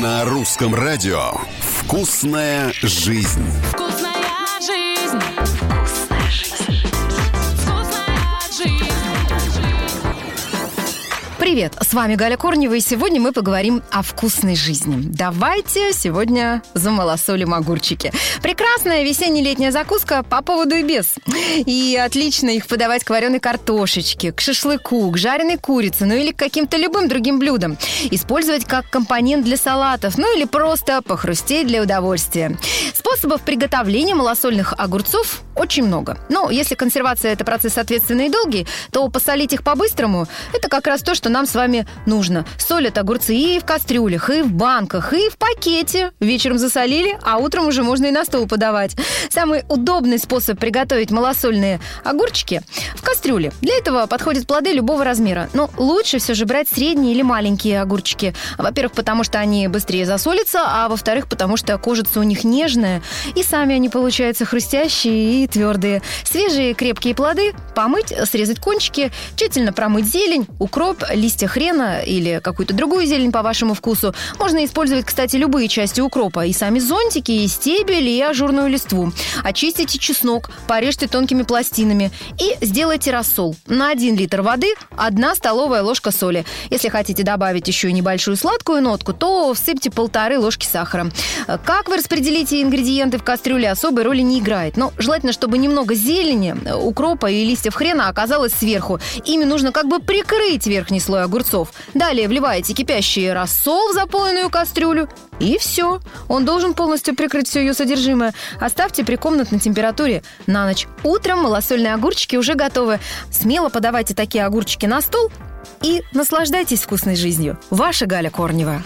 На русском радио «Вкусная жизнь». Привет, с вами Галя Корнева, и сегодня мы поговорим о вкусной жизни. Давайте сегодня замалосолим огурчики. Прекрасная весенне-летняя закуска по поводу и без. И отлично их подавать к вареной картошечке, к шашлыку, к жареной курице, ну или к каким-то любым другим блюдам. Использовать как компонент для салатов, ну или просто похрустеть для удовольствия. Способов приготовления малосольных огурцов очень много. Но если консервация – это процесс ответственный и долгий, то посолить их по-быстрому – это как раз то, что нам с вами нужно. Солят огурцы и в кастрюлях, и в банках, и в пакете. Вечером засолили, а утром уже можно и на стол подавать. Самый удобный способ приготовить малосольные огурчики – в кастрюле. Для этого подходят плоды любого размера. Но лучше все же брать средние или маленькие огурчики. Во-первых, потому что они быстрее засолятся, а во-вторых, потому что кожица у них нежная, и сами они получаются хрустящие и твердые. Свежие крепкие плоды помыть, срезать кончики, тщательно промыть зелень, укроп, листья хрена или какую-то другую зелень по вашему вкусу. Можно использовать, кстати, любые части укропа. И сами зонтики, и стебель, и ажурную листву. Очистите чеснок, порежьте тонкими пластинами и сделайте рассол. На 1 литр воды 1 столовая ложка соли. Если хотите добавить еще небольшую сладкую нотку, то всыпьте полторы ложки сахара. Как вы распределите ингредиенты в кастрюле, особой роли не играет. Но желательно, чтобы немного зелени, укропа и листьев хрена оказалось сверху. Ими нужно как бы прикрыть верхний слой огурцов. Далее вливаете кипящий рассол в заполненную кастрюлю. И все. Он должен полностью прикрыть все ее содержимое. Оставьте при комнатной температуре на ночь. Утром малосольные огурчики уже готовы. Смело подавайте такие огурчики на стол и наслаждайтесь вкусной жизнью. Ваша Галя Корнева.